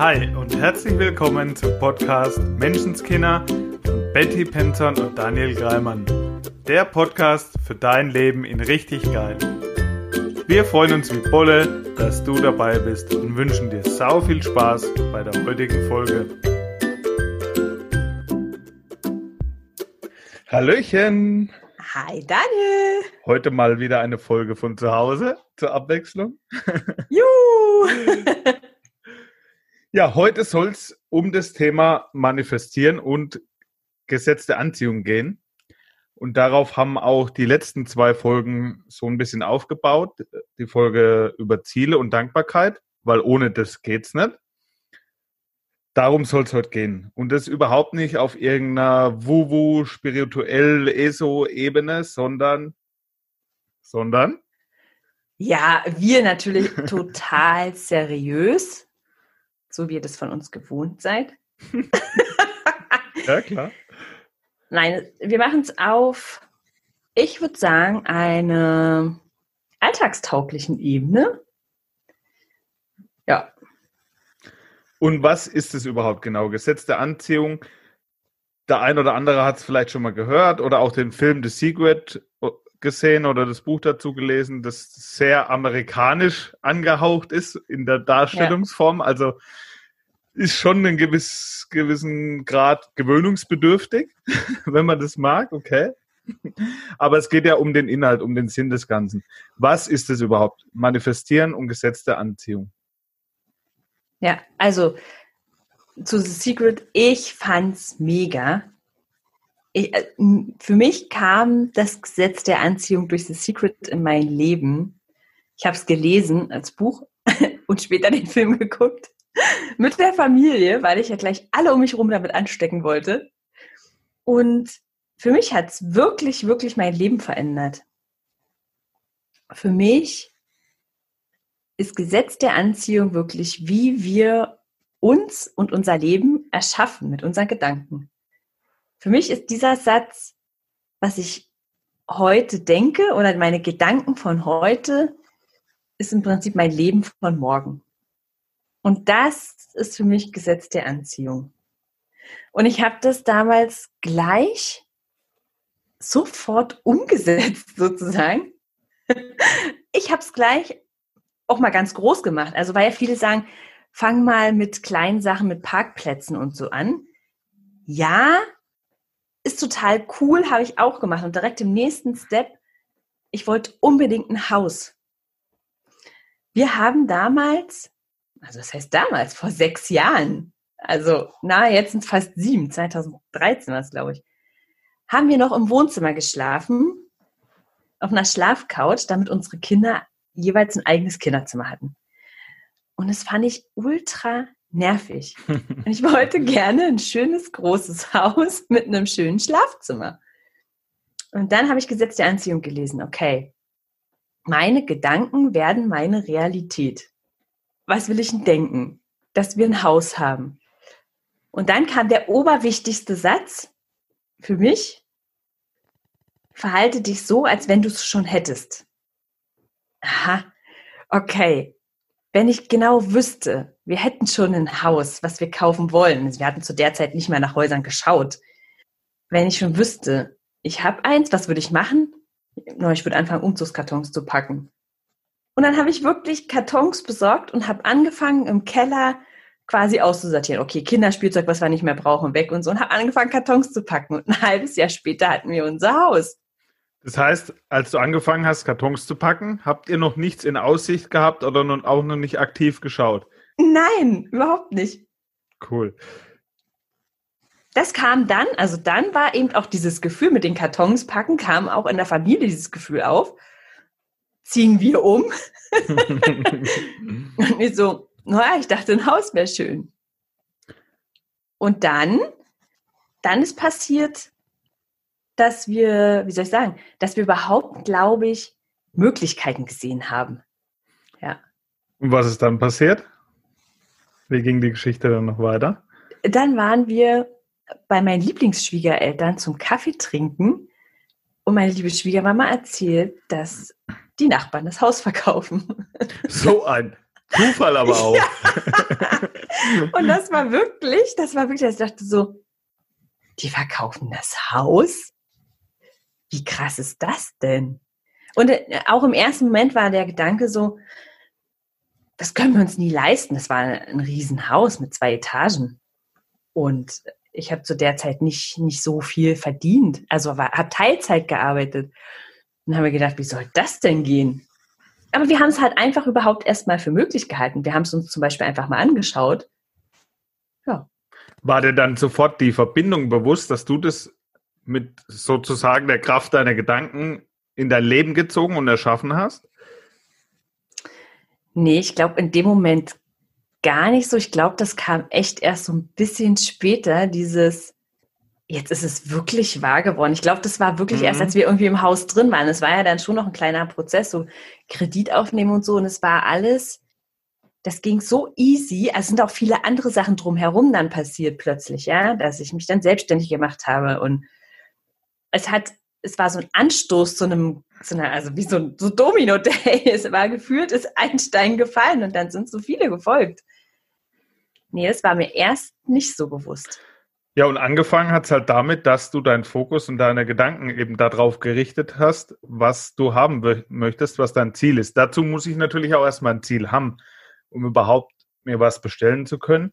Hi und herzlich willkommen zum Podcast Menschenskinder von Betty Penton und Daniel Greimann. Der Podcast für dein Leben in richtig geil. Wir freuen uns wie Bolle, dass du dabei bist und wünschen dir sau viel Spaß bei der heutigen Folge. Hallöchen! Hi Daniel! Heute mal wieder eine Folge von zu Hause zur Abwechslung. Juhu! ja, heute soll es um das Thema Manifestieren und gesetzte Anziehung gehen. Und darauf haben auch die letzten zwei Folgen so ein bisschen aufgebaut. Die Folge über Ziele und Dankbarkeit, weil ohne das geht's nicht. Darum soll es heute gehen. Und das überhaupt nicht auf irgendeiner Wuwu, spirituell, ESO-Ebene, sondern, sondern? Ja, wir natürlich total seriös, so wie ihr das von uns gewohnt seid. ja, klar. Nein, wir machen es auf, ich würde sagen, eine alltagstauglichen Ebene. Ja. Und was ist es überhaupt genau? Gesetz der Anziehung. Der ein oder andere hat es vielleicht schon mal gehört oder auch den Film The Secret gesehen oder das Buch dazu gelesen, das sehr amerikanisch angehaucht ist in der Darstellungsform. Ja. Also ist schon einen gewiss, gewissen Grad gewöhnungsbedürftig, wenn man das mag, okay. Aber es geht ja um den Inhalt, um den Sinn des Ganzen. Was ist es überhaupt? Manifestieren und gesetzte Anziehung. Ja, also zu The Secret, ich fand's mega. Ich, äh, für mich kam das Gesetz der Anziehung durch The Secret in mein Leben. Ich habe es gelesen als Buch und später den Film geguckt mit der Familie, weil ich ja gleich alle um mich herum damit anstecken wollte. Und für mich hat es wirklich, wirklich mein Leben verändert. Für mich ist Gesetz der Anziehung wirklich, wie wir uns und unser Leben erschaffen mit unseren Gedanken. Für mich ist dieser Satz, was ich heute denke oder meine Gedanken von heute, ist im Prinzip mein Leben von morgen. Und das ist für mich Gesetz der Anziehung. Und ich habe das damals gleich sofort umgesetzt, sozusagen. Ich habe es gleich auch mal ganz groß gemacht. Also weil ja viele sagen, fang mal mit kleinen Sachen, mit Parkplätzen und so an. Ja, ist total cool, habe ich auch gemacht. Und direkt im nächsten Step, ich wollte unbedingt ein Haus. Wir haben damals also das heißt damals, vor sechs Jahren, also na, jetzt sind es fast sieben, 2013 war es, glaube ich, haben wir noch im Wohnzimmer geschlafen, auf einer Schlafcouch, damit unsere Kinder jeweils ein eigenes Kinderzimmer hatten. Und das fand ich ultra nervig. Und ich wollte gerne ein schönes, großes Haus mit einem schönen Schlafzimmer. Und dann habe ich Gesetz der Anziehung gelesen. Okay, meine Gedanken werden meine Realität was will ich denn denken? Dass wir ein Haus haben. Und dann kam der oberwichtigste Satz für mich. Verhalte dich so, als wenn du es schon hättest. Aha, okay. Wenn ich genau wüsste, wir hätten schon ein Haus, was wir kaufen wollen. Wir hatten zu der Zeit nicht mehr nach Häusern geschaut. Wenn ich schon wüsste, ich habe eins, was würde ich machen? Ich würde anfangen, Umzugskartons zu packen. Und dann habe ich wirklich Kartons besorgt und habe angefangen im Keller quasi auszusortieren. Okay, Kinderspielzeug, was wir nicht mehr brauchen, weg und so. Und habe angefangen, Kartons zu packen. Und ein halbes Jahr später hatten wir unser Haus. Das heißt, als du angefangen hast, Kartons zu packen, habt ihr noch nichts in Aussicht gehabt oder auch noch nicht aktiv geschaut? Nein, überhaupt nicht. Cool. Das kam dann, also dann war eben auch dieses Gefühl mit den Kartons packen, kam auch in der Familie dieses Gefühl auf ziehen wir um. und wir so, naja, ich dachte, ein Haus wäre schön. Und dann, dann ist passiert, dass wir, wie soll ich sagen, dass wir überhaupt, glaube ich, Möglichkeiten gesehen haben. Ja. Und was ist dann passiert? Wie ging die Geschichte dann noch weiter? Dann waren wir bei meinen Lieblingsschwiegereltern zum Kaffee trinken und meine liebe Schwiegermama erzählt, dass die Nachbarn das Haus verkaufen. So ein Zufall aber auch. Ja. Und das war wirklich, das war wirklich, ich dachte so, die verkaufen das Haus? Wie krass ist das denn? Und äh, auch im ersten Moment war der Gedanke so, das können wir uns nie leisten. Das war ein Riesenhaus mit zwei Etagen. Und ich habe zu der Zeit nicht, nicht so viel verdient. Also habe Teilzeit gearbeitet. Und habe gedacht, wie soll das denn gehen? Aber wir haben es halt einfach überhaupt erstmal für möglich gehalten. Wir haben es uns zum Beispiel einfach mal angeschaut. Ja. War dir dann sofort die Verbindung bewusst, dass du das mit sozusagen der Kraft deiner Gedanken in dein Leben gezogen und erschaffen hast? Nee, ich glaube in dem Moment gar nicht so. Ich glaube, das kam echt erst so ein bisschen später, dieses, jetzt ist es wirklich wahr geworden. Ich glaube, das war wirklich mhm. erst, als wir irgendwie im Haus drin waren. Es war ja dann schon noch ein kleiner Prozess, so Kredit aufnehmen und so. Und es war alles, das ging so easy. Es sind auch viele andere Sachen drumherum dann passiert plötzlich, ja, dass ich mich dann selbstständig gemacht habe. Und es hat, es war so ein Anstoß zu einem, zu einer, also wie so ein so Domino-Day. Es war gefühlt, ist ein Stein gefallen und dann sind so viele gefolgt. Nee, das war mir erst nicht so bewusst. Ja, und angefangen hat es halt damit, dass du deinen Fokus und deine Gedanken eben darauf gerichtet hast, was du haben möchtest, was dein Ziel ist. Dazu muss ich natürlich auch erstmal ein Ziel haben, um überhaupt mir was bestellen zu können.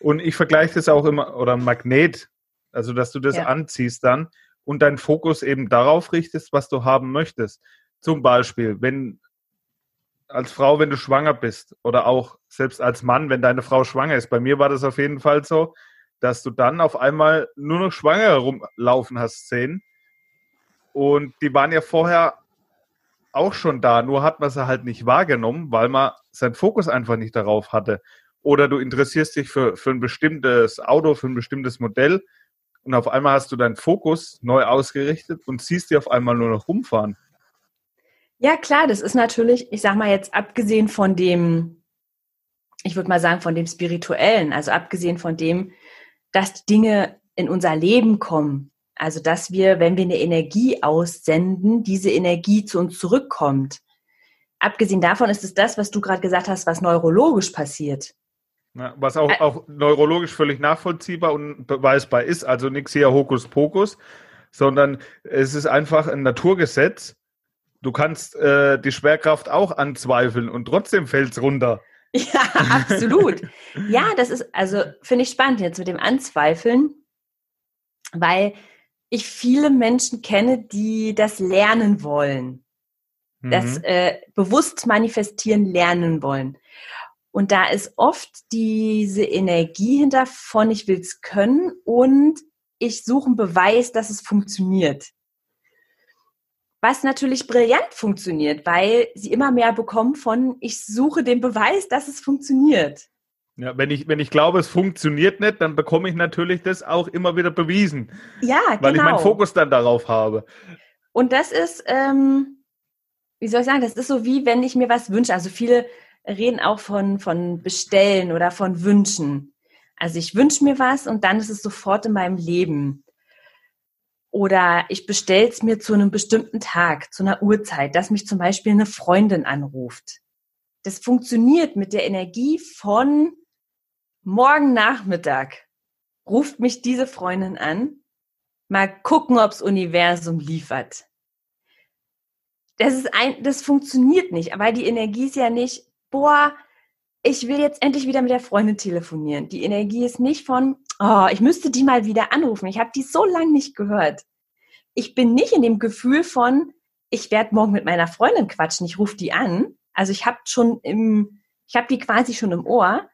Und ich vergleiche das auch immer, oder ein Magnet, also dass du das ja. anziehst dann und deinen Fokus eben darauf richtest, was du haben möchtest. Zum Beispiel, wenn als Frau, wenn du schwanger bist oder auch selbst als Mann, wenn deine Frau schwanger ist. Bei mir war das auf jeden Fall so, dass du dann auf einmal nur noch schwanger herumlaufen hast sehen. Und die waren ja vorher auch schon da, nur hat man sie halt nicht wahrgenommen, weil man seinen Fokus einfach nicht darauf hatte. Oder du interessierst dich für, für ein bestimmtes Auto, für ein bestimmtes Modell und auf einmal hast du deinen Fokus neu ausgerichtet und siehst die auf einmal nur noch rumfahren. Ja, klar, das ist natürlich, ich sag mal jetzt abgesehen von dem, ich würde mal sagen, von dem Spirituellen, also abgesehen von dem, dass Dinge in unser Leben kommen. Also, dass wir, wenn wir eine Energie aussenden, diese Energie zu uns zurückkommt. Abgesehen davon ist es das, was du gerade gesagt hast, was neurologisch passiert. Ja, was auch, auch neurologisch völlig nachvollziehbar und beweisbar ist. Also nichts hier Hokuspokus, sondern es ist einfach ein Naturgesetz, Du kannst äh, die Schwerkraft auch anzweifeln und trotzdem fällt es runter. Ja, absolut. ja, das ist, also finde ich spannend jetzt mit dem Anzweifeln, weil ich viele Menschen kenne, die das lernen wollen. Mhm. Das äh, bewusst manifestieren lernen wollen. Und da ist oft diese Energie hinter von ich will es können und ich suche einen Beweis, dass es funktioniert was natürlich brillant funktioniert, weil sie immer mehr bekommen von, ich suche den Beweis, dass es funktioniert. Ja, wenn ich, wenn ich glaube, es funktioniert nicht, dann bekomme ich natürlich das auch immer wieder bewiesen. Ja, genau. Weil ich meinen genau. Fokus dann darauf habe. Und das ist, ähm, wie soll ich sagen, das ist so wie, wenn ich mir was wünsche. Also viele reden auch von, von Bestellen oder von Wünschen. Also ich wünsche mir was und dann ist es sofort in meinem Leben. Oder ich bestelle es mir zu einem bestimmten Tag, zu einer Uhrzeit, dass mich zum Beispiel eine Freundin anruft. Das funktioniert mit der Energie von morgen Nachmittag. Ruft mich diese Freundin an. Mal gucken, ob's Universum liefert. Das ist ein, das funktioniert nicht, weil die Energie ist ja nicht, boah, ich will jetzt endlich wieder mit der Freundin telefonieren. Die Energie ist nicht von, oh, ich müsste die mal wieder anrufen. Ich habe die so lange nicht gehört. Ich bin nicht in dem Gefühl von, ich werde morgen mit meiner Freundin quatschen, ich rufe die an. Also ich habe schon im, ich habe die quasi schon im Ohr,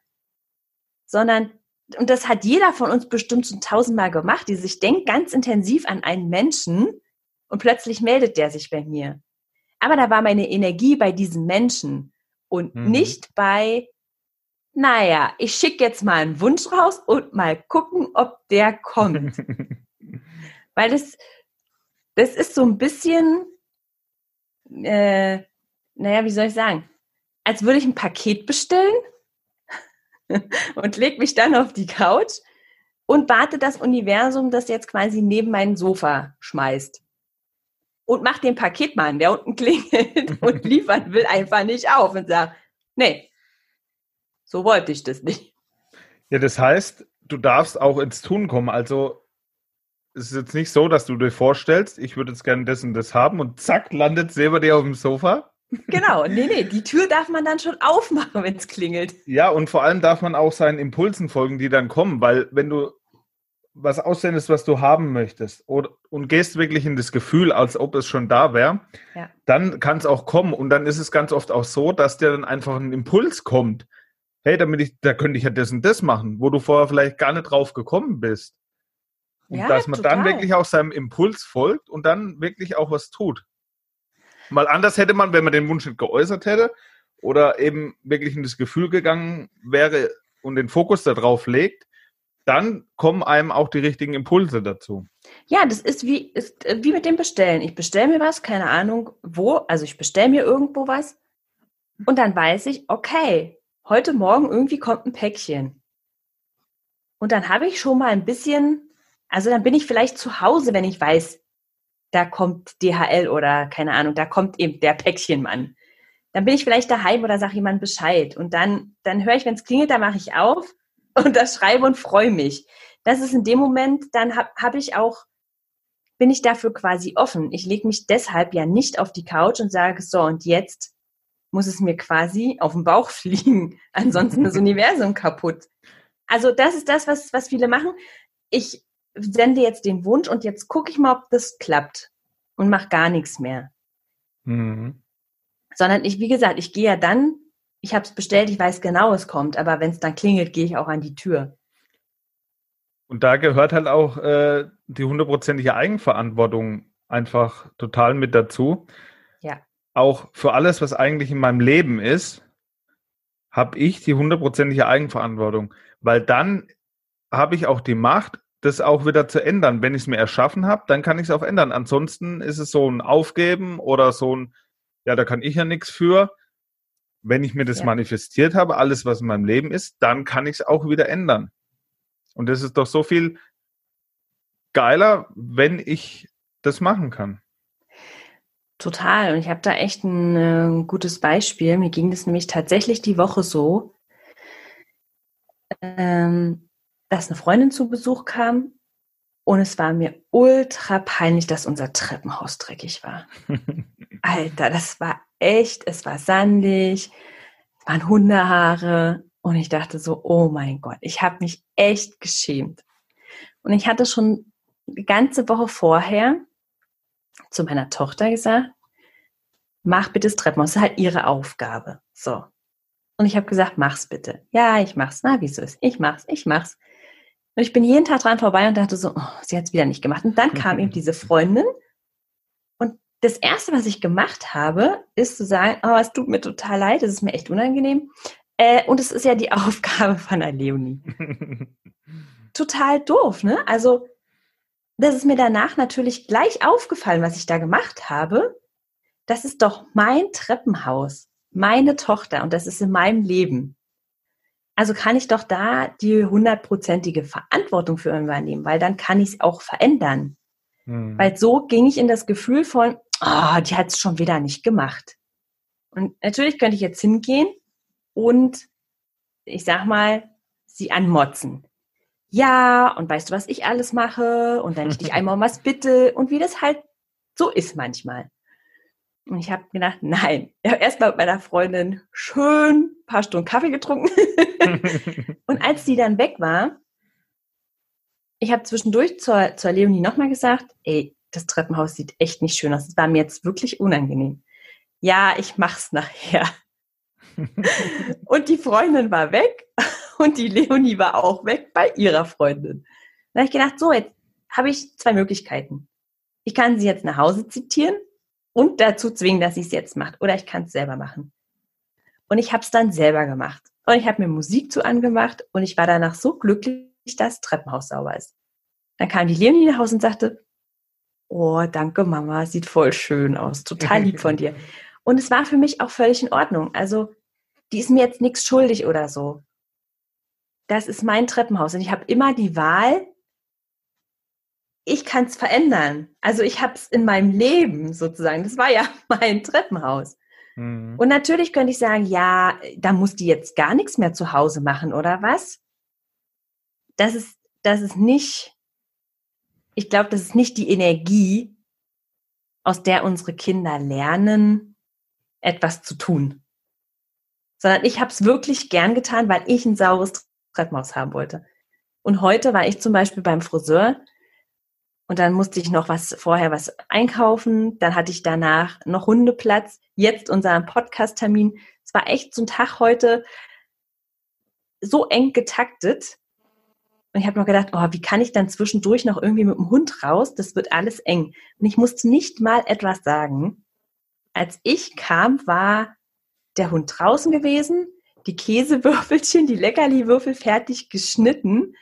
sondern und das hat jeder von uns bestimmt schon tausendmal gemacht, die sich denkt ganz intensiv an einen Menschen und plötzlich meldet der sich bei mir. Aber da war meine Energie bei diesem Menschen und mhm. nicht bei, naja, ich schicke jetzt mal einen Wunsch raus und mal gucken, ob der kommt. Weil das, das ist so ein bisschen, äh, naja, wie soll ich sagen, als würde ich ein Paket bestellen und leg mich dann auf die Couch und warte das Universum, das jetzt quasi neben mein Sofa schmeißt. Und mach den Paketmann, der unten klingelt und liefern will, einfach nicht auf und sagt, nee, so wollte ich das nicht. Ja, das heißt, du darfst auch ins Tun kommen. Also es ist jetzt nicht so, dass du dir vorstellst, ich würde jetzt gerne das und das haben und zack, landet selber dir auf dem Sofa. Genau, nee, nee, die Tür darf man dann schon aufmachen, wenn es klingelt. Ja, und vor allem darf man auch seinen Impulsen folgen, die dann kommen, weil wenn du was aussendest, was du haben möchtest oder, und gehst wirklich in das Gefühl, als ob es schon da wäre, ja. dann kann es auch kommen. Und dann ist es ganz oft auch so, dass dir dann einfach ein Impuls kommt. Hey, damit ich, da könnte ich ja das und das machen, wo du vorher vielleicht gar nicht drauf gekommen bist. Und ja, dass man total. dann wirklich auch seinem Impuls folgt und dann wirklich auch was tut. Mal anders hätte man, wenn man den Wunsch nicht geäußert hätte oder eben wirklich in das Gefühl gegangen wäre und den Fokus darauf legt, dann kommen einem auch die richtigen Impulse dazu. Ja, das ist wie, ist äh, wie mit dem Bestellen. Ich bestelle mir was, keine Ahnung wo, also ich bestelle mir irgendwo was und dann weiß ich, okay, heute Morgen irgendwie kommt ein Päckchen. Und dann habe ich schon mal ein bisschen also dann bin ich vielleicht zu Hause, wenn ich weiß, da kommt DHL oder keine Ahnung, da kommt eben der Päckchenmann. Dann bin ich vielleicht daheim oder sage jemand Bescheid. Und dann, dann höre ich, wenn es klingelt, da mache ich auf und das schreibe und freue mich. Das ist in dem Moment, dann habe hab ich auch, bin ich dafür quasi offen. Ich lege mich deshalb ja nicht auf die Couch und sage, so, und jetzt muss es mir quasi auf den Bauch fliegen. Ansonsten ist das Universum kaputt. Also das ist das, was, was viele machen. Ich sende jetzt den Wunsch und jetzt gucke ich mal, ob das klappt und mache gar nichts mehr. Mhm. Sondern ich, wie gesagt, ich gehe ja dann, ich habe es bestellt, ich weiß genau, es kommt, aber wenn es dann klingelt, gehe ich auch an die Tür. Und da gehört halt auch äh, die hundertprozentige Eigenverantwortung einfach total mit dazu. Ja. Auch für alles, was eigentlich in meinem Leben ist, habe ich die hundertprozentige Eigenverantwortung, weil dann habe ich auch die Macht, das auch wieder zu ändern. Wenn ich es mir erschaffen habe, dann kann ich es auch ändern. Ansonsten ist es so ein Aufgeben oder so ein, ja, da kann ich ja nichts für. Wenn ich mir das ja. manifestiert habe, alles, was in meinem Leben ist, dann kann ich es auch wieder ändern. Und das ist doch so viel geiler, wenn ich das machen kann. Total. Und ich habe da echt ein äh, gutes Beispiel. Mir ging das nämlich tatsächlich die Woche so. Ähm, dass eine Freundin zu Besuch kam und es war mir ultra peinlich, dass unser Treppenhaus dreckig war. Alter, das war echt, es war sandig, es waren Hundehaare und ich dachte so, oh mein Gott, ich habe mich echt geschämt. Und ich hatte schon die ganze Woche vorher zu meiner Tochter gesagt, mach bitte das Treppenhaus, das ist halt ihre Aufgabe. So. Und ich habe gesagt, mach's bitte. Ja, ich mach's. Na, wieso ist? Ich mach's, ich mach's. Und ich bin jeden Tag dran vorbei und dachte so, oh, sie hat es wieder nicht gemacht. Und dann kam eben diese Freundin. Das Erste, was ich gemacht habe, ist zu sagen, oh, es tut mir total leid, es ist mir echt unangenehm. Äh, und es ist ja die Aufgabe von der Leonie. total doof, ne? Also, das ist mir danach natürlich gleich aufgefallen, was ich da gemacht habe. Das ist doch mein Treppenhaus, meine Tochter und das ist in meinem Leben. Also kann ich doch da die hundertprozentige Verantwortung für übernehmen, weil dann kann ich es auch verändern. Hm. Weil so ging ich in das Gefühl von, oh, die hat es schon wieder nicht gemacht. Und natürlich könnte ich jetzt hingehen und ich sag mal, sie anmotzen. Ja, und weißt du, was ich alles mache? Und wenn ich dich einmal um was bitte und wie das halt so ist manchmal. Und ich habe gedacht, nein. Ich habe erstmal mit meiner Freundin schön ein paar Stunden Kaffee getrunken. und als die dann weg war, ich habe zwischendurch zur, zur Leonie nochmal gesagt, ey, das Treppenhaus sieht echt nicht schön aus. Das war mir jetzt wirklich unangenehm. Ja, ich mach's nachher. und die Freundin war weg und die Leonie war auch weg bei ihrer Freundin. Da habe ich gedacht, so, jetzt habe ich zwei Möglichkeiten. Ich kann sie jetzt nach Hause zitieren und dazu zwingen, dass sie es jetzt macht. Oder ich kann es selber machen. Und ich habe es dann selber gemacht. Und ich habe mir Musik zu angemacht und ich war danach so glücklich, dass das Treppenhaus sauber ist. Dann kam die Leonie nach Hause und sagte, oh, danke Mama, sieht voll schön aus, total lieb von dir. Und es war für mich auch völlig in Ordnung. Also die ist mir jetzt nichts schuldig oder so. Das ist mein Treppenhaus und ich habe immer die Wahl, ich kann es verändern. Also ich habe es in meinem Leben sozusagen. Das war ja mein Treppenhaus. Mhm. Und natürlich könnte ich sagen, ja, da muss die jetzt gar nichts mehr zu Hause machen, oder was? Das ist, das ist nicht, ich glaube, das ist nicht die Energie, aus der unsere Kinder lernen, etwas zu tun. Sondern ich habe es wirklich gern getan, weil ich ein saures Treppenhaus haben wollte. Und heute war ich zum Beispiel beim Friseur und dann musste ich noch was vorher was einkaufen. Dann hatte ich danach noch Hundeplatz. Jetzt unser Podcast-Termin. Es war echt so ein Tag heute so eng getaktet. Und ich habe noch gedacht, oh, wie kann ich dann zwischendurch noch irgendwie mit dem Hund raus? Das wird alles eng. Und ich musste nicht mal etwas sagen. Als ich kam, war der Hund draußen gewesen, die Käsewürfelchen, die Leckerli-Würfel fertig geschnitten.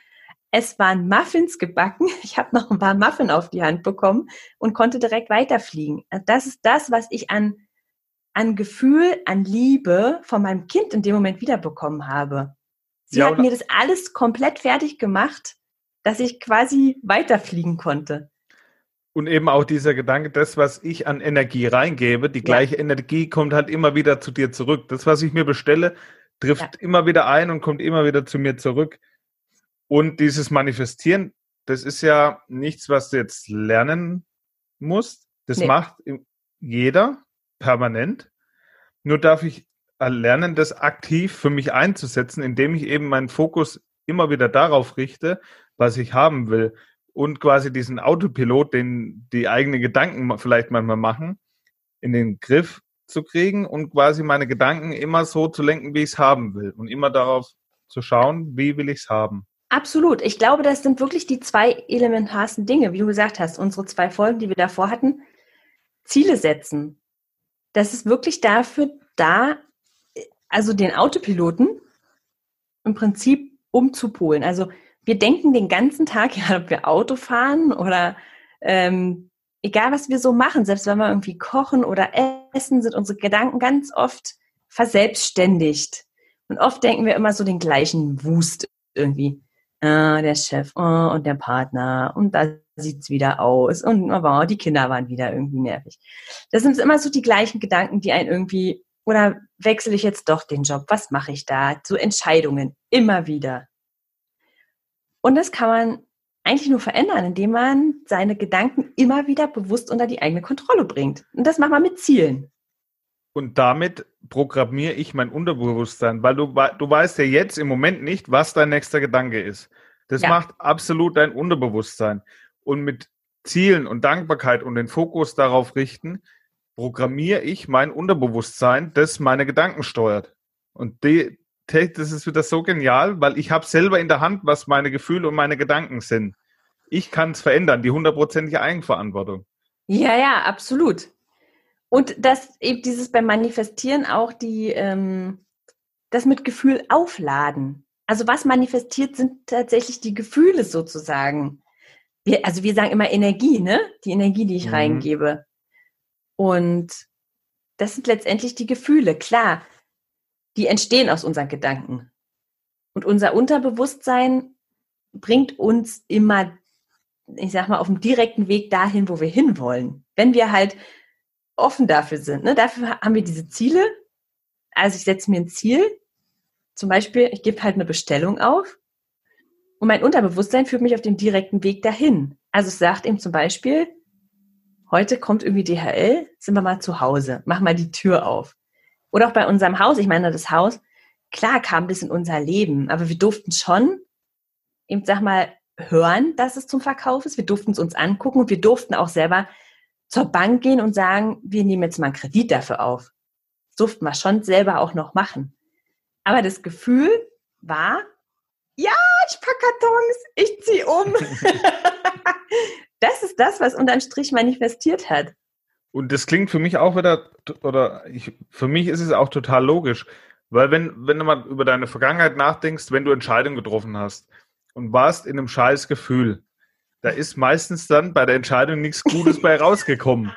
Es waren Muffins gebacken. Ich habe noch ein paar Muffin auf die Hand bekommen und konnte direkt weiterfliegen. Also das ist das, was ich an, an Gefühl, an Liebe von meinem Kind in dem Moment wiederbekommen habe. Sie ja, hat mir das alles komplett fertig gemacht, dass ich quasi weiterfliegen konnte. Und eben auch dieser Gedanke, das, was ich an Energie reingebe, die gleiche ja. Energie kommt halt immer wieder zu dir zurück. Das, was ich mir bestelle, trifft ja. immer wieder ein und kommt immer wieder zu mir zurück. Und dieses Manifestieren, das ist ja nichts, was du jetzt lernen musst. Das nee. macht jeder permanent. Nur darf ich lernen, das aktiv für mich einzusetzen, indem ich eben meinen Fokus immer wieder darauf richte, was ich haben will. Und quasi diesen Autopilot, den die eigenen Gedanken vielleicht manchmal machen, in den Griff zu kriegen und quasi meine Gedanken immer so zu lenken, wie ich es haben will. Und immer darauf zu schauen, wie will ich es haben. Absolut. Ich glaube, das sind wirklich die zwei elementarsten Dinge, wie du gesagt hast, unsere zwei Folgen, die wir davor hatten. Ziele setzen. Das ist wirklich dafür da, also den Autopiloten im Prinzip umzupolen. Also wir denken den ganzen Tag, ja, ob wir Auto fahren oder ähm, egal was wir so machen, selbst wenn wir irgendwie kochen oder essen, sind unsere Gedanken ganz oft verselbstständigt. Und oft denken wir immer so den gleichen Wust irgendwie. Ah, der Chef oh, und der Partner und da sieht's wieder aus und oh, die Kinder waren wieder irgendwie nervig. Das sind immer so die gleichen Gedanken, die einen irgendwie oder wechsle ich jetzt doch den Job? Was mache ich da? So Entscheidungen immer wieder. Und das kann man eigentlich nur verändern, indem man seine Gedanken immer wieder bewusst unter die eigene Kontrolle bringt. Und das macht man mit Zielen. Und damit programmiere ich mein Unterbewusstsein, weil du, du weißt ja jetzt im Moment nicht, was dein nächster Gedanke ist. Das ja. macht absolut dein Unterbewusstsein. Und mit Zielen und Dankbarkeit und den Fokus darauf richten, programmiere ich mein Unterbewusstsein, das meine Gedanken steuert. Und die, das ist wieder so genial, weil ich habe selber in der Hand, was meine Gefühle und meine Gedanken sind. Ich kann es verändern, die hundertprozentige Eigenverantwortung. Ja, ja, absolut. Und das eben dieses beim Manifestieren auch die ähm, das mit Gefühl aufladen. Also was manifestiert sind tatsächlich die Gefühle sozusagen. Wir, also wir sagen immer Energie, ne? Die Energie, die ich mhm. reingebe. Und das sind letztendlich die Gefühle, klar, die entstehen aus unseren Gedanken. Und unser Unterbewusstsein bringt uns immer, ich sag mal, auf dem direkten Weg dahin, wo wir hinwollen. Wenn wir halt offen dafür sind. Ne? Dafür haben wir diese Ziele. Also ich setze mir ein Ziel. Zum Beispiel, ich gebe halt eine Bestellung auf. Und mein Unterbewusstsein führt mich auf dem direkten Weg dahin. Also es sagt ihm zum Beispiel, heute kommt irgendwie DHL, sind wir mal zu Hause, mach mal die Tür auf. Oder auch bei unserem Haus, ich meine, das Haus, klar kam das in unser Leben, aber wir durften schon, eben sag mal, hören, dass es zum Verkauf ist. Wir durften es uns angucken und wir durften auch selber zur Bank gehen und sagen, wir nehmen jetzt mal einen Kredit dafür auf. Das durften wir schon selber auch noch machen. Aber das Gefühl war, ja, ich pack Kartons, ich zieh um. das ist das, was unterm Strich manifestiert hat. Und das klingt für mich auch wieder, oder ich, für mich ist es auch total logisch, weil wenn, wenn du mal über deine Vergangenheit nachdenkst, wenn du Entscheidungen getroffen hast und warst in einem scheiß Gefühl, da ist meistens dann bei der Entscheidung nichts Gutes bei rausgekommen.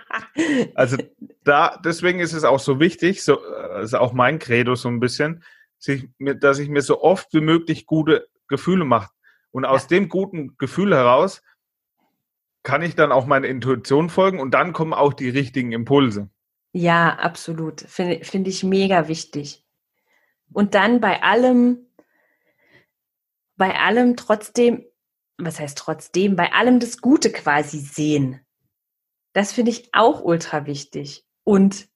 Also da, deswegen ist es auch so wichtig, so, also auch mein Credo so ein bisschen, sich, dass ich mir so oft wie möglich gute Gefühle mache. Und aus ja. dem guten Gefühl heraus kann ich dann auch meiner Intuition folgen und dann kommen auch die richtigen Impulse. Ja, absolut. Finde find ich mega wichtig. Und dann bei allem, bei allem trotzdem, was heißt trotzdem, bei allem das Gute quasi sehen. Das finde ich auch ultra wichtig. Und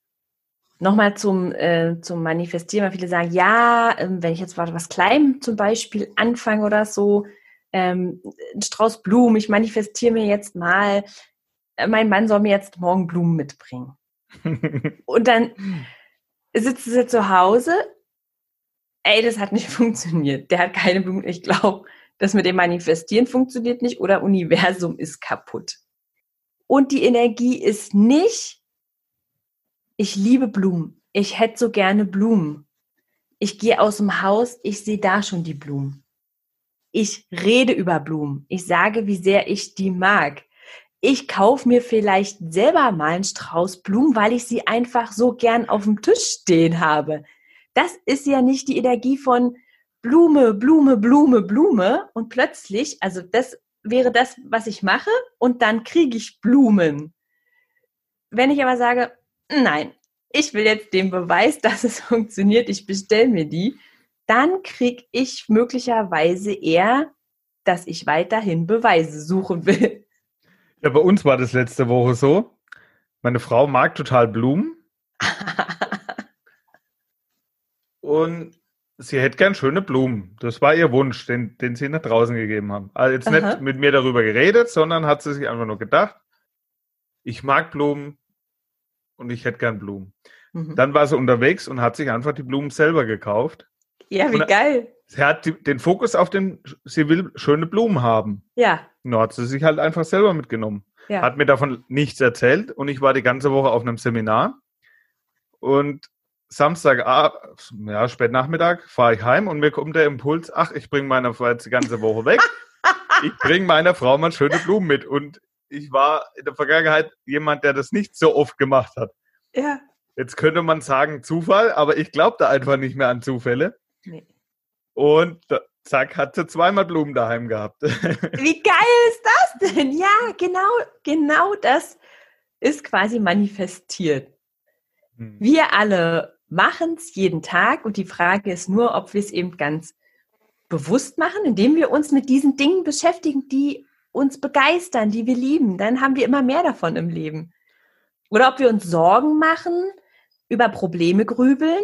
nochmal zum, äh, zum Manifestieren, weil viele sagen, ja, ähm, wenn ich jetzt was klein zum Beispiel anfange oder so, ähm, ein Strauß Blumen, ich manifestiere mir jetzt mal, äh, mein Mann soll mir jetzt morgen Blumen mitbringen. Und dann sitzt sie zu Hause, ey, das hat nicht funktioniert. Der hat keine Blumen. Ich glaube, das mit dem Manifestieren funktioniert nicht oder Universum ist kaputt. Und die Energie ist nicht, ich liebe Blumen. Ich hätte so gerne Blumen. Ich gehe aus dem Haus, ich sehe da schon die Blumen. Ich rede über Blumen. Ich sage, wie sehr ich die mag. Ich kaufe mir vielleicht selber mal einen Strauß Blumen, weil ich sie einfach so gern auf dem Tisch stehen habe. Das ist ja nicht die Energie von Blume, Blume, Blume, Blume und plötzlich, also das wäre das, was ich mache und dann kriege ich Blumen. Wenn ich aber sage, nein, ich will jetzt den Beweis, dass es funktioniert, ich bestelle mir die, dann kriege ich möglicherweise eher, dass ich weiterhin Beweise suchen will. Ja, bei uns war das letzte Woche so. Meine Frau mag total Blumen. und sie hätte gern schöne Blumen. Das war ihr Wunsch, den, den sie nach draußen gegeben haben. Also jetzt Aha. nicht mit mir darüber geredet, sondern hat sie sich einfach nur gedacht, ich mag Blumen und ich hätte gern Blumen. Mhm. Dann war sie unterwegs und hat sich einfach die Blumen selber gekauft. Ja, wie und geil. Sie hat den Fokus auf den, sie will schöne Blumen haben. Ja. Nur hat sie sich halt einfach selber mitgenommen. Ja. Hat mir davon nichts erzählt und ich war die ganze Woche auf einem Seminar und Samstag, ja, spät Nachmittag, fahre ich heim und mir kommt der Impuls, ach, ich bringe meine Frau jetzt die ganze Woche weg. ich bringe meiner Frau mal schöne Blumen mit. Und ich war in der Vergangenheit jemand, der das nicht so oft gemacht hat. Ja. Jetzt könnte man sagen Zufall, aber ich glaube da einfach nicht mehr an Zufälle. Nee. Und zack, hat sie zweimal Blumen daheim gehabt. Wie geil ist das denn? Ja, genau, genau das ist quasi manifestiert. Hm. Wir alle machen es jeden Tag und die Frage ist nur, ob wir es eben ganz bewusst machen, indem wir uns mit diesen Dingen beschäftigen, die uns begeistern, die wir lieben. Dann haben wir immer mehr davon im Leben. Oder ob wir uns Sorgen machen, über Probleme grübeln,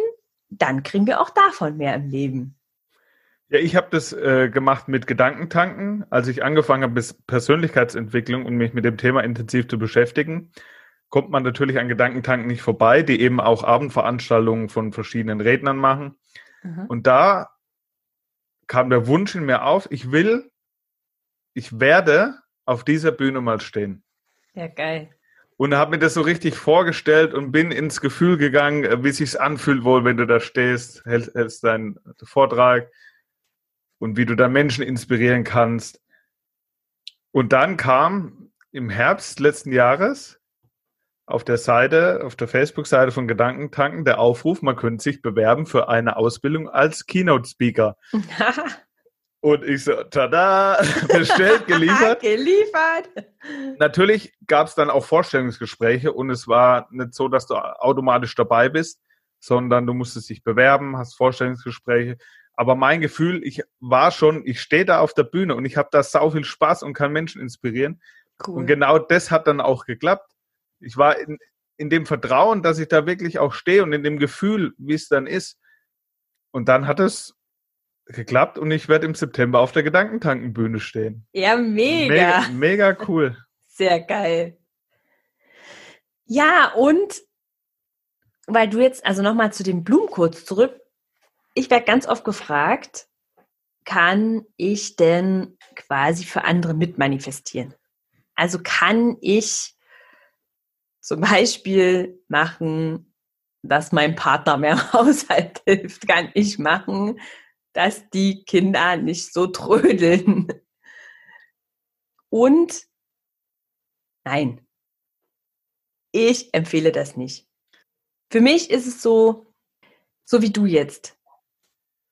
dann kriegen wir auch davon mehr im Leben. Ja, ich habe das äh, gemacht mit Gedankentanken, als ich angefangen habe mit Persönlichkeitsentwicklung und mich mit dem Thema intensiv zu beschäftigen kommt man natürlich an Gedankentanken nicht vorbei, die eben auch Abendveranstaltungen von verschiedenen Rednern machen. Mhm. Und da kam der Wunsch in mir auf, ich will, ich werde auf dieser Bühne mal stehen. Ja, geil. Und habe mir das so richtig vorgestellt und bin ins Gefühl gegangen, äh, wie es sich anfühlt wohl, wenn du da stehst, hältst, hältst deinen Vortrag und wie du da Menschen inspirieren kannst. Und dann kam im Herbst letzten Jahres auf der Seite, auf der Facebook-Seite von Gedankentanken der Aufruf, man könnte sich bewerben für eine Ausbildung als Keynote-Speaker. Und ich so, tada, bestellt, geliefert. geliefert. Natürlich gab es dann auch Vorstellungsgespräche und es war nicht so, dass du automatisch dabei bist, sondern du musstest dich bewerben, hast Vorstellungsgespräche. Aber mein Gefühl, ich war schon, ich stehe da auf der Bühne und ich habe da sau viel Spaß und kann Menschen inspirieren. Cool. Und genau das hat dann auch geklappt ich war in, in dem Vertrauen, dass ich da wirklich auch stehe und in dem Gefühl, wie es dann ist. Und dann hat es geklappt und ich werde im September auf der Gedankentankenbühne stehen. Ja, mega. Mega, mega cool. Sehr geil. Ja, und weil du jetzt, also nochmal zu dem Blumenkurs zurück. Ich werde ganz oft gefragt, kann ich denn quasi für andere mitmanifestieren? Also kann ich zum Beispiel machen, dass mein Partner mehr im Haushalt hilft, kann ich machen, dass die Kinder nicht so trödeln. Und nein, ich empfehle das nicht. Für mich ist es so, so wie du jetzt.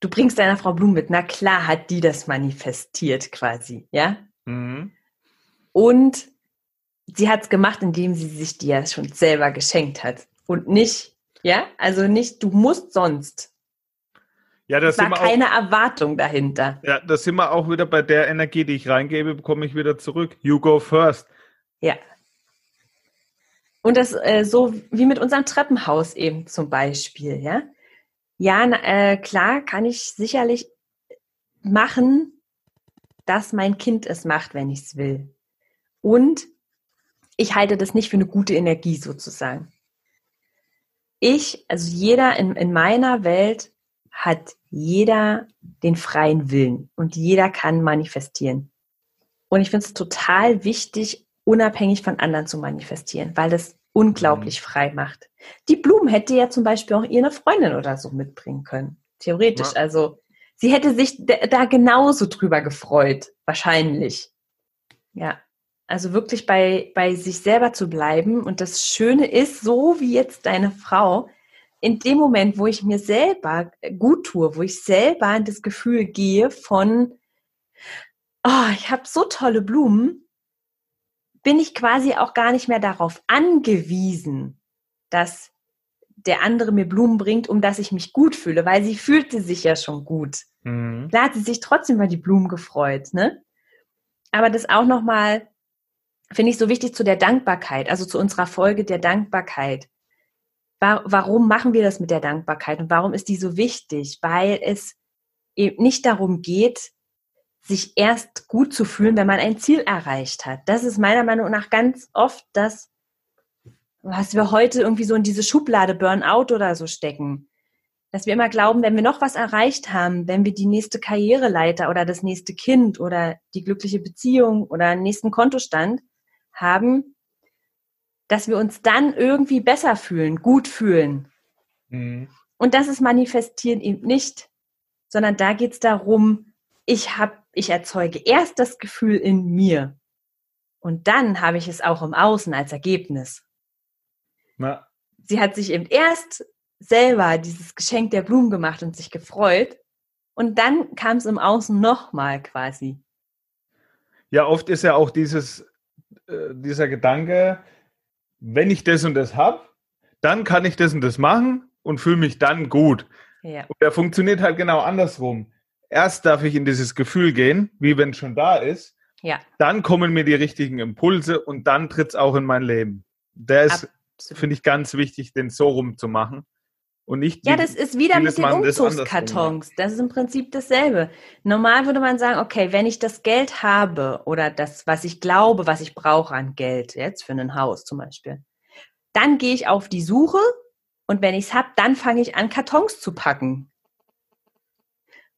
Du bringst deiner Frau Blumen mit. Na klar hat die das manifestiert quasi, ja? Mhm. Und sie hat es gemacht, indem sie sich die ja schon selber geschenkt hat. und nicht, ja, also nicht, du musst sonst. Ja, das war keine auch, Erwartung dahinter. Ja, da sind wir auch wieder bei der Energie, die ich reingebe, bekomme ich wieder zurück. You go first. Ja. Und das äh, so wie mit unserem Treppenhaus eben zum Beispiel, ja. Ja, na, äh, klar kann ich sicherlich machen, dass mein Kind es macht, wenn ich es will. Und ich halte das nicht für eine gute Energie sozusagen. Ich, also jeder in, in meiner Welt hat jeder den freien Willen und jeder kann manifestieren. Und ich finde es total wichtig, unabhängig von anderen zu manifestieren, weil das unglaublich mhm. frei macht. Die Blumen hätte ja zum Beispiel auch ihre Freundin oder so mitbringen können. Theoretisch. Ja. Also sie hätte sich da genauso drüber gefreut. Wahrscheinlich. Ja. Also wirklich bei, bei sich selber zu bleiben. Und das Schöne ist, so wie jetzt deine Frau, in dem Moment, wo ich mir selber gut tue, wo ich selber in das Gefühl gehe von, oh, ich habe so tolle Blumen, bin ich quasi auch gar nicht mehr darauf angewiesen, dass der andere mir Blumen bringt, um dass ich mich gut fühle, weil sie fühlte sich ja schon gut. Mhm. Da hat sie sich trotzdem über die Blumen gefreut, ne? Aber das auch nochmal, finde ich so wichtig zu der Dankbarkeit, also zu unserer Folge der Dankbarkeit. Warum machen wir das mit der Dankbarkeit und warum ist die so wichtig? Weil es eben nicht darum geht, sich erst gut zu fühlen, wenn man ein Ziel erreicht hat. Das ist meiner Meinung nach ganz oft das, was wir heute irgendwie so in diese Schublade Burnout oder so stecken. Dass wir immer glauben, wenn wir noch was erreicht haben, wenn wir die nächste Karriereleiter oder das nächste Kind oder die glückliche Beziehung oder den nächsten Kontostand haben, dass wir uns dann irgendwie besser fühlen, gut fühlen. Mhm. Und das ist Manifestieren eben nicht, sondern da geht es darum, ich habe, ich erzeuge erst das Gefühl in mir und dann habe ich es auch im Außen als Ergebnis. Na. Sie hat sich eben erst selber dieses Geschenk der Blumen gemacht und sich gefreut und dann kam es im Außen nochmal quasi. Ja, oft ist ja auch dieses, äh, dieser Gedanke, wenn ich das und das habe, dann kann ich das und das machen und fühle mich dann gut. Ja. Und der funktioniert halt genau andersrum. Erst darf ich in dieses Gefühl gehen, wie wenn es schon da ist. Ja. Dann kommen mir die richtigen Impulse und dann tritt es auch in mein Leben. Der ist, finde ich, ganz wichtig, den so rum zu machen. Und nicht ja, das ist wieder mit den Umzugskartons. Das, das ist im Prinzip dasselbe. Normal würde man sagen, okay, wenn ich das Geld habe oder das, was ich glaube, was ich brauche an Geld, jetzt für ein Haus zum Beispiel, dann gehe ich auf die Suche und wenn ich es habe, dann fange ich an, Kartons zu packen.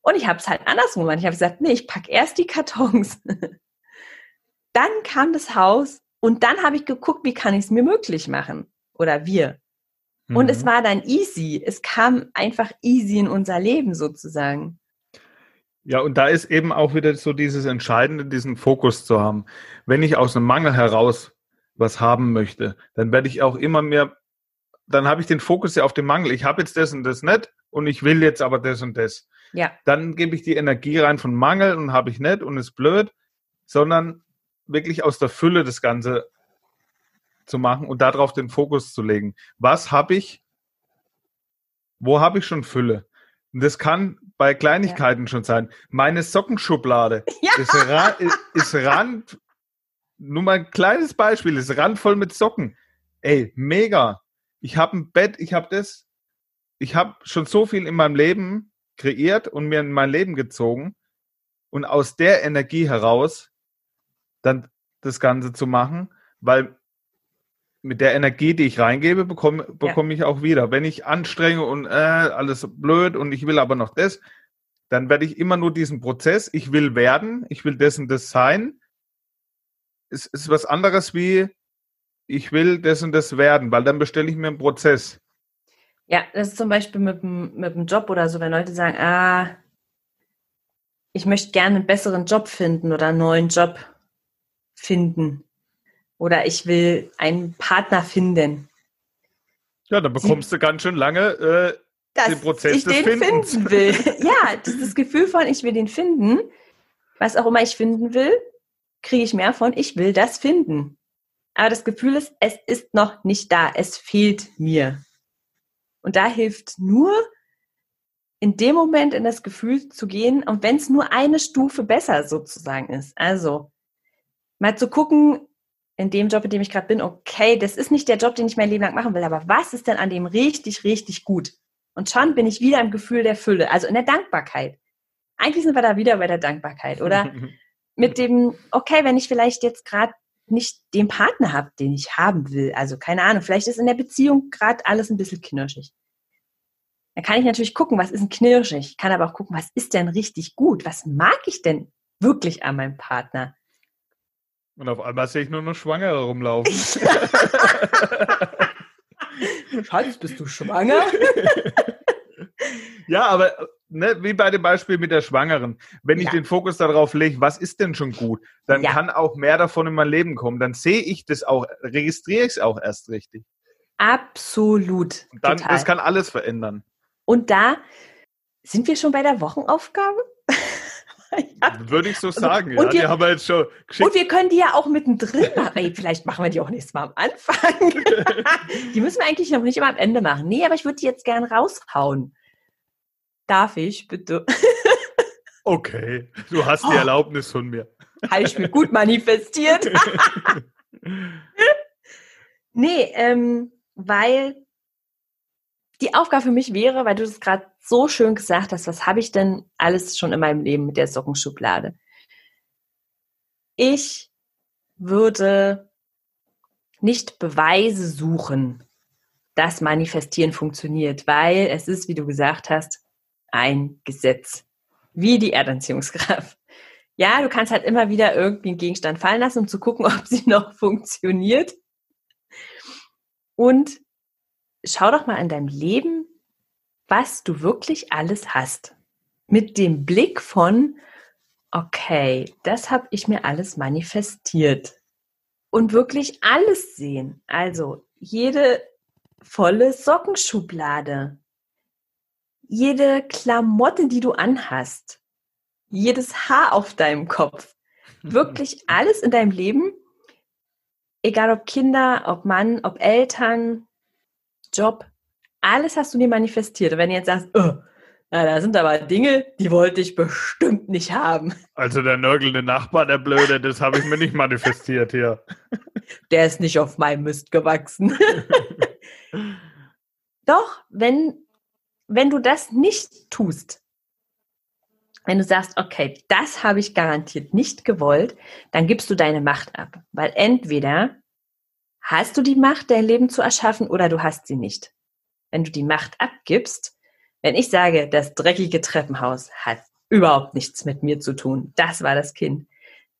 Und ich habe es halt andersrum gemacht. Ich habe gesagt, nee, ich packe erst die Kartons. dann kam das Haus und dann habe ich geguckt, wie kann ich es mir möglich machen. Oder wir. Mhm. Und es mhm. war dann easy. Es kam einfach easy in unser Leben sozusagen. Ja, und da ist eben auch wieder so dieses Entscheidende, diesen Fokus zu haben. Wenn ich aus einem Mangel heraus was haben möchte, dann werde ich auch immer mehr, dann habe ich den Fokus ja auf den Mangel. Ich habe jetzt das und das nicht und ich will jetzt aber das und das. Ja. Dann gebe ich die Energie rein von Mangel und habe ich nicht und ist blöd, sondern wirklich aus der Fülle das Ganze zu machen und darauf den Fokus zu legen. Was habe ich? Wo habe ich schon Fülle? Und das kann bei Kleinigkeiten ja. schon sein. Meine Sockenschublade ja. ist, ra ist Rand, nur mal ein kleines Beispiel, ist randvoll mit Socken. Ey, mega. Ich habe ein Bett, ich habe das, ich habe schon so viel in meinem Leben kreiert und mir in mein Leben gezogen und aus der Energie heraus dann das Ganze zu machen, weil mit der Energie, die ich reingebe, bekomme, bekomme ja. ich auch wieder. Wenn ich anstrenge und äh, alles blöd und ich will aber noch das, dann werde ich immer nur diesen Prozess, ich will werden, ich will das und das sein. Es ist was anderes wie, ich will das und das werden, weil dann bestelle ich mir einen Prozess. Ja, das ist zum Beispiel mit dem, mit dem Job oder so, wenn Leute sagen, ah, ich möchte gerne einen besseren Job finden oder einen neuen Job finden. Oder ich will einen Partner finden. Ja, dann bekommst Sie, du ganz schön lange äh, den Prozess ich des den Findens. finden will. ja, dieses Gefühl von, ich will den finden, was auch immer ich finden will, kriege ich mehr von, ich will das finden. Aber das Gefühl ist, es ist noch nicht da, es fehlt mir. Und da hilft nur, in dem Moment in das Gefühl zu gehen, und wenn es nur eine Stufe besser sozusagen ist. Also mal zu gucken, in dem Job, in dem ich gerade bin, okay, das ist nicht der Job, den ich mein Leben lang machen will, aber was ist denn an dem richtig, richtig gut? Und schon bin ich wieder im Gefühl der Fülle, also in der Dankbarkeit. Eigentlich sind wir da wieder bei der Dankbarkeit, oder? Mit dem, okay, wenn ich vielleicht jetzt gerade nicht den Partner habe, den ich haben will, also keine Ahnung, vielleicht ist in der Beziehung gerade alles ein bisschen knirschig. Da kann ich natürlich gucken, was ist denn knirschig? Ich kann aber auch gucken, was ist denn richtig gut? Was mag ich denn wirklich an meinem Partner? Und auf einmal sehe ich nur noch Schwangere rumlaufen. Schatz, bist du schwanger? ja, aber ne, wie bei dem Beispiel mit der Schwangeren. Wenn ich ja. den Fokus darauf lege, was ist denn schon gut, dann ja. kann auch mehr davon in mein Leben kommen. Dann sehe ich das auch, registriere ich es auch erst richtig. Absolut. Und dann, das kann alles verändern. Und da sind wir schon bei der Wochenaufgabe. ja. Würde ich so sagen, und, ja. Wir, die haben wir jetzt schon geschickt. Und wir können die ja auch mittendrin machen. Ey, vielleicht machen wir die auch nächstes Mal am Anfang. die müssen wir eigentlich noch nicht immer am Ende machen. Nee, aber ich würde die jetzt gern raushauen. Darf ich, bitte? okay, du hast die oh. Erlaubnis von mir. Habe ich mir gut manifestiert. nee, ähm, weil die Aufgabe für mich wäre, weil du das gerade so schön gesagt hast, was habe ich denn alles schon in meinem Leben mit der Sockenschublade? Ich würde nicht Beweise suchen, dass Manifestieren funktioniert, weil es ist, wie du gesagt hast, ein Gesetz, wie die Erdanziehungskraft. Ja, du kannst halt immer wieder irgendwie einen Gegenstand fallen lassen, um zu gucken, ob sie noch funktioniert. Und schau doch mal in deinem Leben, was du wirklich alles hast. Mit dem Blick von, okay, das habe ich mir alles manifestiert. Und wirklich alles sehen. Also jede volle Sockenschublade, jede Klamotte, die du anhast, jedes Haar auf deinem Kopf, wirklich alles in deinem Leben, egal ob Kinder, ob Mann, ob Eltern, Job, alles hast du dir manifestiert. Und wenn du jetzt sagst, oh, na, da sind aber Dinge, die wollte ich bestimmt nicht haben. Also der nörgelnde Nachbar, der Blöde, das habe ich mir nicht manifestiert hier. Der ist nicht auf meinem Mist gewachsen. Doch, wenn, wenn du das nicht tust, wenn du sagst, okay, das habe ich garantiert nicht gewollt, dann gibst du deine Macht ab. Weil entweder hast du die Macht, dein Leben zu erschaffen oder du hast sie nicht. Wenn du die Macht abgibst, wenn ich sage, das dreckige Treppenhaus hat überhaupt nichts mit mir zu tun, das war das Kind,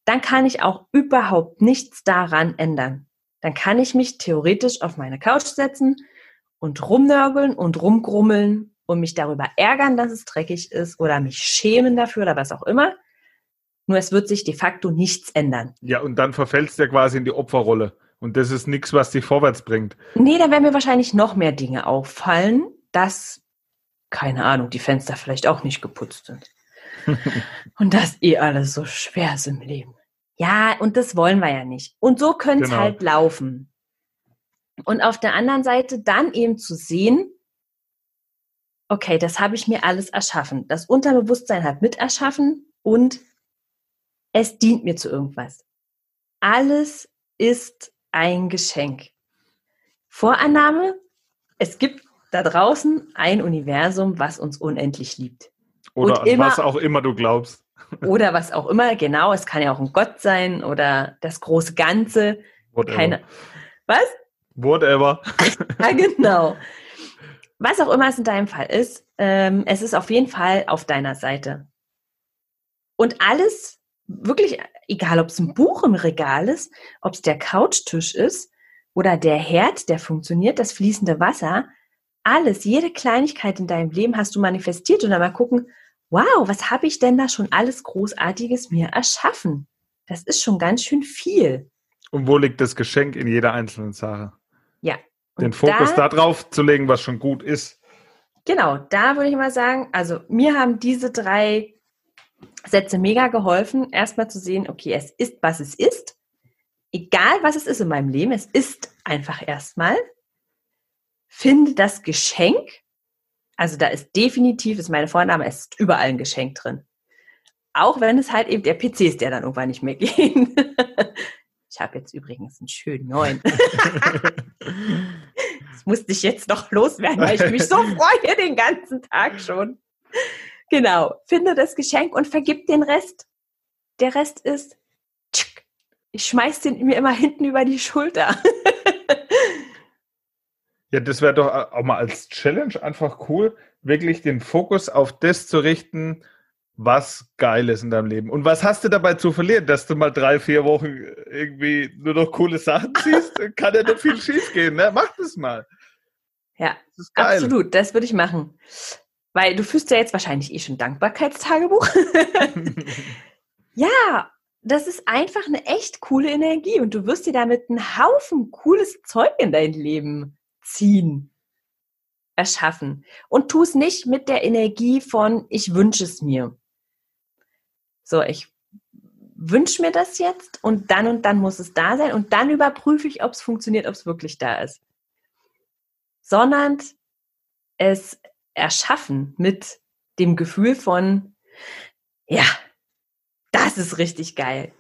dann kann ich auch überhaupt nichts daran ändern. Dann kann ich mich theoretisch auf meine Couch setzen und rumnörgeln und rumgrummeln und mich darüber ärgern, dass es dreckig ist oder mich schämen dafür oder was auch immer. Nur es wird sich de facto nichts ändern. Ja, und dann verfällst du ja quasi in die Opferrolle. Und das ist nichts, was dich vorwärts bringt. Nee, da werden mir wahrscheinlich noch mehr Dinge auffallen, dass, keine Ahnung, die Fenster vielleicht auch nicht geputzt sind. und das eh alles so schwer ist im Leben. Ja, und das wollen wir ja nicht. Und so könnte es genau. halt laufen. Und auf der anderen Seite dann eben zu sehen, okay, das habe ich mir alles erschaffen. Das Unterbewusstsein hat mit erschaffen und es dient mir zu irgendwas. Alles ist ein Geschenk. Vorannahme, es gibt da draußen ein Universum, was uns unendlich liebt. Oder immer, was auch immer du glaubst. Oder was auch immer, genau. Es kann ja auch ein Gott sein oder das große Ganze. Whatever. Keine, was? Whatever. ja, genau. Was auch immer es in deinem Fall ist, ähm, es ist auf jeden Fall auf deiner Seite. Und alles, wirklich egal ob es ein Buch im Regal ist, ob es der Couchtisch ist oder der Herd, der funktioniert, das fließende Wasser, alles, jede Kleinigkeit in deinem Leben hast du manifestiert und dann mal gucken, wow, was habe ich denn da schon alles Großartiges mir erschaffen? Das ist schon ganz schön viel. Und wo liegt das Geschenk in jeder einzelnen Sache? Ja. Den Fokus da, darauf zu legen, was schon gut ist. Genau, da würde ich mal sagen, also mir haben diese drei Sätze mega geholfen, erstmal zu sehen, okay, es ist, was es ist. Egal, was es ist in meinem Leben, es ist einfach erstmal. finde das Geschenk, also da ist definitiv, ist meine Vorname, es ist überall ein Geschenk drin. Auch wenn es halt eben der PC ist, der dann irgendwann nicht mehr geht. Ich habe jetzt übrigens einen schönen neuen. das musste ich jetzt noch loswerden, weil ich mich so freue den ganzen Tag schon. Genau. Finde das Geschenk und vergib den Rest. Der Rest ist, ich schmeiß den mir immer hinten über die Schulter. ja, das wäre doch auch mal als Challenge einfach cool, wirklich den Fokus auf das zu richten, was geil ist in deinem Leben. Und was hast du dabei zu verlieren, dass du mal drei, vier Wochen irgendwie nur noch coole Sachen siehst? Kann ja nicht viel schief gehen, ne? Mach das mal. Ja, das absolut, das würde ich machen. Weil du führst ja jetzt wahrscheinlich eh schon Dankbarkeitstagebuch. ja, das ist einfach eine echt coole Energie und du wirst dir damit einen Haufen cooles Zeug in dein Leben ziehen erschaffen. Und tu es nicht mit der Energie von, ich wünsche es mir so, ich wünsche mir das jetzt und dann und dann muss es da sein und dann überprüfe ich, ob es funktioniert, ob es wirklich da ist. Sondern es erschaffen mit dem Gefühl von, ja, das ist richtig geil.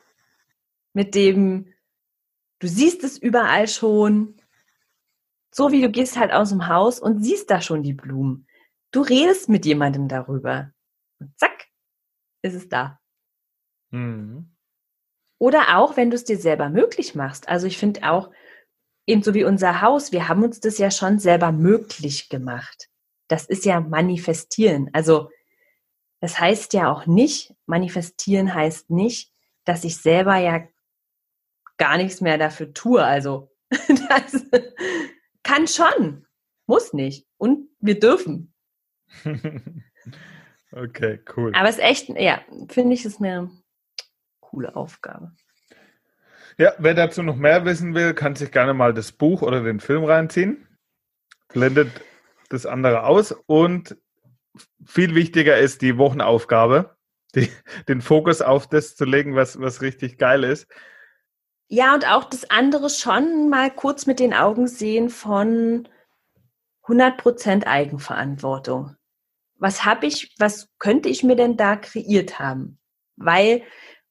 Mit dem, du siehst es überall schon, so wie du gehst halt aus dem Haus und siehst da schon die Blumen. Du redest mit jemandem darüber. Und zack, ist es da. Mhm. Oder auch, wenn du es dir selber möglich machst. Also ich finde auch, ebenso wie unser Haus, wir haben uns das ja schon selber möglich gemacht. Das ist ja manifestieren. Also das heißt ja auch nicht, manifestieren heißt nicht, dass ich selber ja gar nichts mehr dafür tue. Also das kann schon, muss nicht. Und wir dürfen. okay, cool. Aber es ist echt, ja, finde ich, ist eine coole Aufgabe. Ja, wer dazu noch mehr wissen will, kann sich gerne mal das Buch oder den Film reinziehen. Blendet das andere aus und viel wichtiger ist die Wochenaufgabe, die, den Fokus auf das zu legen, was, was richtig geil ist. Ja, und auch das andere schon mal kurz mit den Augen sehen von 100% Eigenverantwortung. Was habe ich, was könnte ich mir denn da kreiert haben? Weil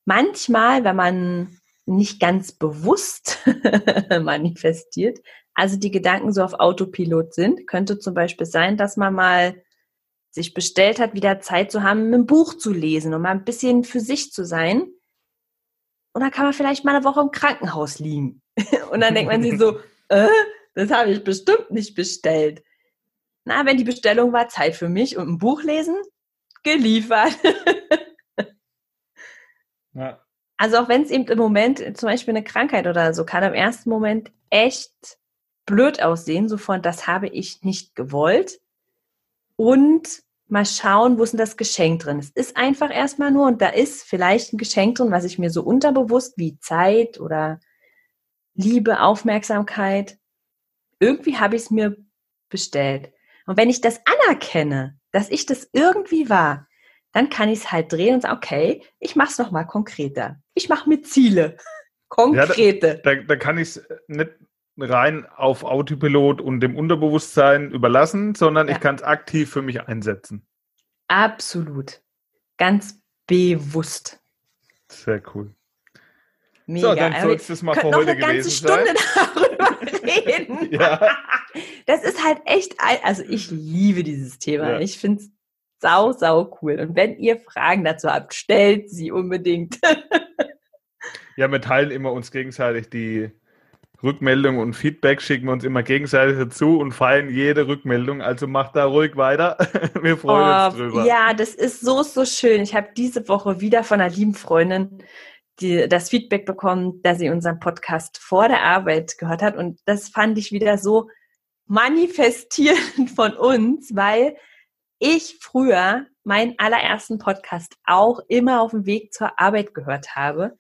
manchmal, wenn man nicht ganz bewusst manifestiert, also die Gedanken so auf Autopilot sind, könnte zum Beispiel sein, dass man mal sich bestellt hat, wieder Zeit zu haben, ein Buch zu lesen und mal ein bisschen für sich zu sein. Und dann kann man vielleicht mal eine Woche im Krankenhaus liegen. und dann denkt man sich so, äh, das habe ich bestimmt nicht bestellt. Na, wenn die Bestellung war, Zeit für mich und ein Buch lesen, geliefert. Ja. Also auch wenn es eben im Moment zum Beispiel eine Krankheit oder so kann im ersten Moment echt blöd aussehen, so von das habe ich nicht gewollt. Und mal schauen, wo ist denn das Geschenk drin? Es ist einfach erstmal nur und da ist vielleicht ein Geschenk drin, was ich mir so unterbewusst wie Zeit oder Liebe, Aufmerksamkeit, irgendwie habe ich es mir bestellt. Und wenn ich das anerkenne, dass ich das irgendwie war, dann kann ich es halt drehen und sagen, okay, ich mache es nochmal konkreter. Ich mache mir Ziele. Konkrete. Ja, da, da, da, kann ich es nicht rein auf Autopilot und dem Unterbewusstsein überlassen, sondern ja. ich kann es aktiv für mich einsetzen. Absolut. Ganz bewusst. Sehr cool. Mega. So, dann soll es das mal für heute noch eine ganze Stunde sein. darüber reden. ja. Das ist halt echt, also ich liebe dieses Thema. Ja. Ich finde es sau, sau cool. Und wenn ihr Fragen dazu habt, stellt sie unbedingt. ja, wir teilen immer uns gegenseitig die Rückmeldung und Feedback, schicken wir uns immer gegenseitig dazu und feiern jede Rückmeldung. Also macht da ruhig weiter. Wir freuen oh, uns drüber. Ja, das ist so, so schön. Ich habe diese Woche wieder von einer lieben Freundin die, das Feedback bekommen, dass sie unseren Podcast vor der Arbeit gehört hat. Und das fand ich wieder so manifestierend von uns, weil ich früher meinen allerersten Podcast auch immer auf dem Weg zur Arbeit gehört habe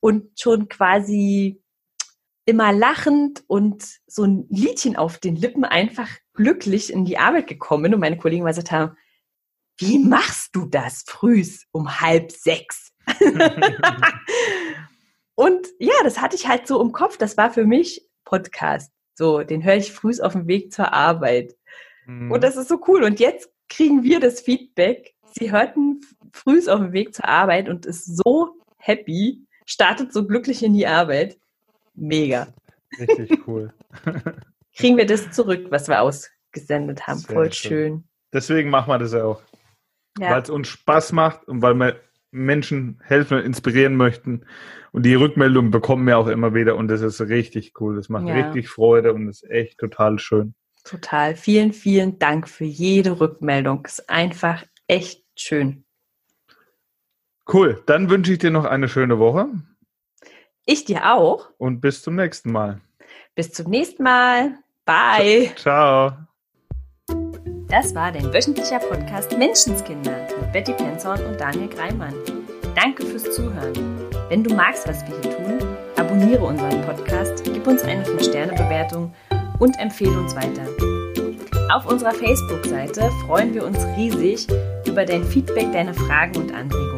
und schon quasi immer lachend und so ein Liedchen auf den Lippen einfach glücklich in die Arbeit gekommen bin und meine Kollegen mal gesagt haben, wie machst du das frühs um halb sechs? und ja, das hatte ich halt so im Kopf. Das war für mich Podcast. So, den höre ich früh auf dem Weg zur Arbeit. Mhm. Und das ist so cool. Und jetzt kriegen wir das Feedback. Sie hörten früh auf dem Weg zur Arbeit und ist so happy, startet so glücklich in die Arbeit. Mega. Richtig cool. Kriegen wir das zurück, was wir ausgesendet haben. Sehr Voll schön. schön. Deswegen machen wir das ja auch. Ja. Weil es uns Spaß macht und weil wir Menschen helfen und inspirieren möchten. Und die Rückmeldungen bekommen wir auch immer wieder und das ist richtig cool. Das macht ja. richtig Freude und ist echt total schön. Total. Vielen, vielen Dank für jede Rückmeldung. Ist einfach echt schön. Cool. Dann wünsche ich dir noch eine schöne Woche. Ich dir auch. Und bis zum nächsten Mal. Bis zum nächsten Mal. Bye. Ciao. Das war dein wöchentlicher Podcast Menschenskinder mit Betty Penzorn und Daniel Greimann. Danke fürs Zuhören. Wenn du magst, was wir hier tun, abonniere unseren Podcast, gib uns eine 5-Sterne-Bewertung und empfehle uns weiter. Auf unserer Facebook-Seite freuen wir uns riesig über dein Feedback, deine Fragen und Anregungen.